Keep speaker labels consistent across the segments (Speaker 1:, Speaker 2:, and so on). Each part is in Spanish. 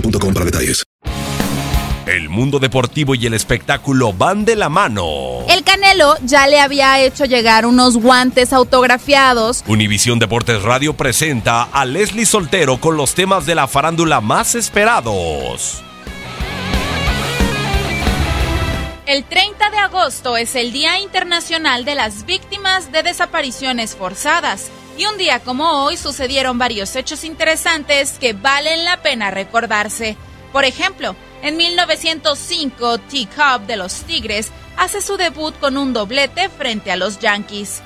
Speaker 1: boostmobile.com para detalles.
Speaker 2: El mundo deportivo y el espectáculo van de la mano.
Speaker 3: El Canelo ya le había hecho llegar unos guantes autografiados.
Speaker 2: Univisión Deportes Radio presenta a Leslie Soltero con los temas de la farándula más esperados.
Speaker 3: El 30 de agosto es el Día Internacional de las Víctimas de Desapariciones Forzadas. Y un día como hoy sucedieron varios hechos interesantes que valen la pena recordarse. Por ejemplo, en 1905, T. Cobb de los Tigres hace su debut con un doblete frente a los Yankees.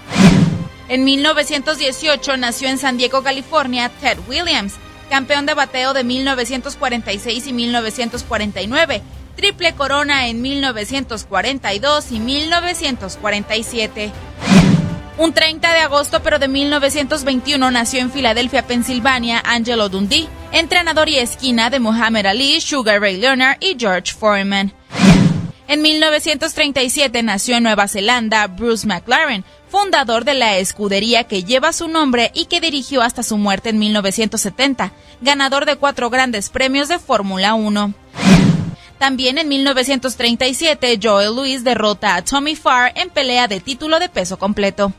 Speaker 3: En 1918 nació en San Diego, California, Ted Williams, campeón de bateo de 1946 y 1949, triple corona en 1942 y 1947. Un 30 de agosto pero de 1921 nació en Filadelfia, Pensilvania, Angelo Dundee, entrenador y esquina de Muhammad Ali, Sugar Ray Leonard y George Foreman. En 1937 nació en Nueva Zelanda Bruce McLaren, fundador de la escudería que lleva su nombre y que dirigió hasta su muerte en 1970, ganador de cuatro grandes premios de Fórmula 1. También en 1937, Joel Louis derrota a Tommy Farr en pelea de título de peso completo.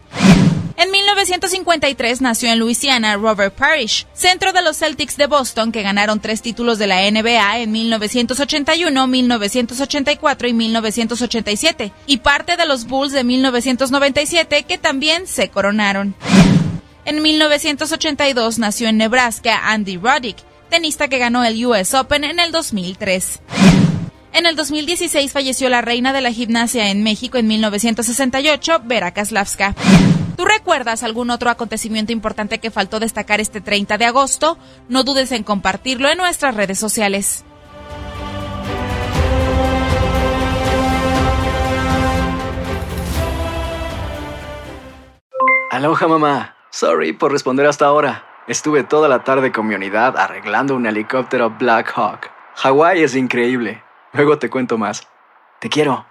Speaker 3: En 1953 nació en Luisiana Robert Parrish, centro de los Celtics de Boston que ganaron tres títulos de la NBA en 1981, 1984 y 1987, y parte de los Bulls de 1997 que también se coronaron. En 1982 nació en Nebraska Andy Roddick, tenista que ganó el US Open en el 2003. En el 2016 falleció la reina de la gimnasia en México en 1968, Vera Kaslavska. ¿Tú recuerdas algún otro acontecimiento importante que faltó destacar este 30 de agosto? No dudes en compartirlo en nuestras redes sociales.
Speaker 4: Aloha mamá. Sorry por responder hasta ahora. Estuve toda la tarde con mi unidad arreglando un helicóptero Black Hawk. Hawái es increíble. Luego te cuento más. Te quiero.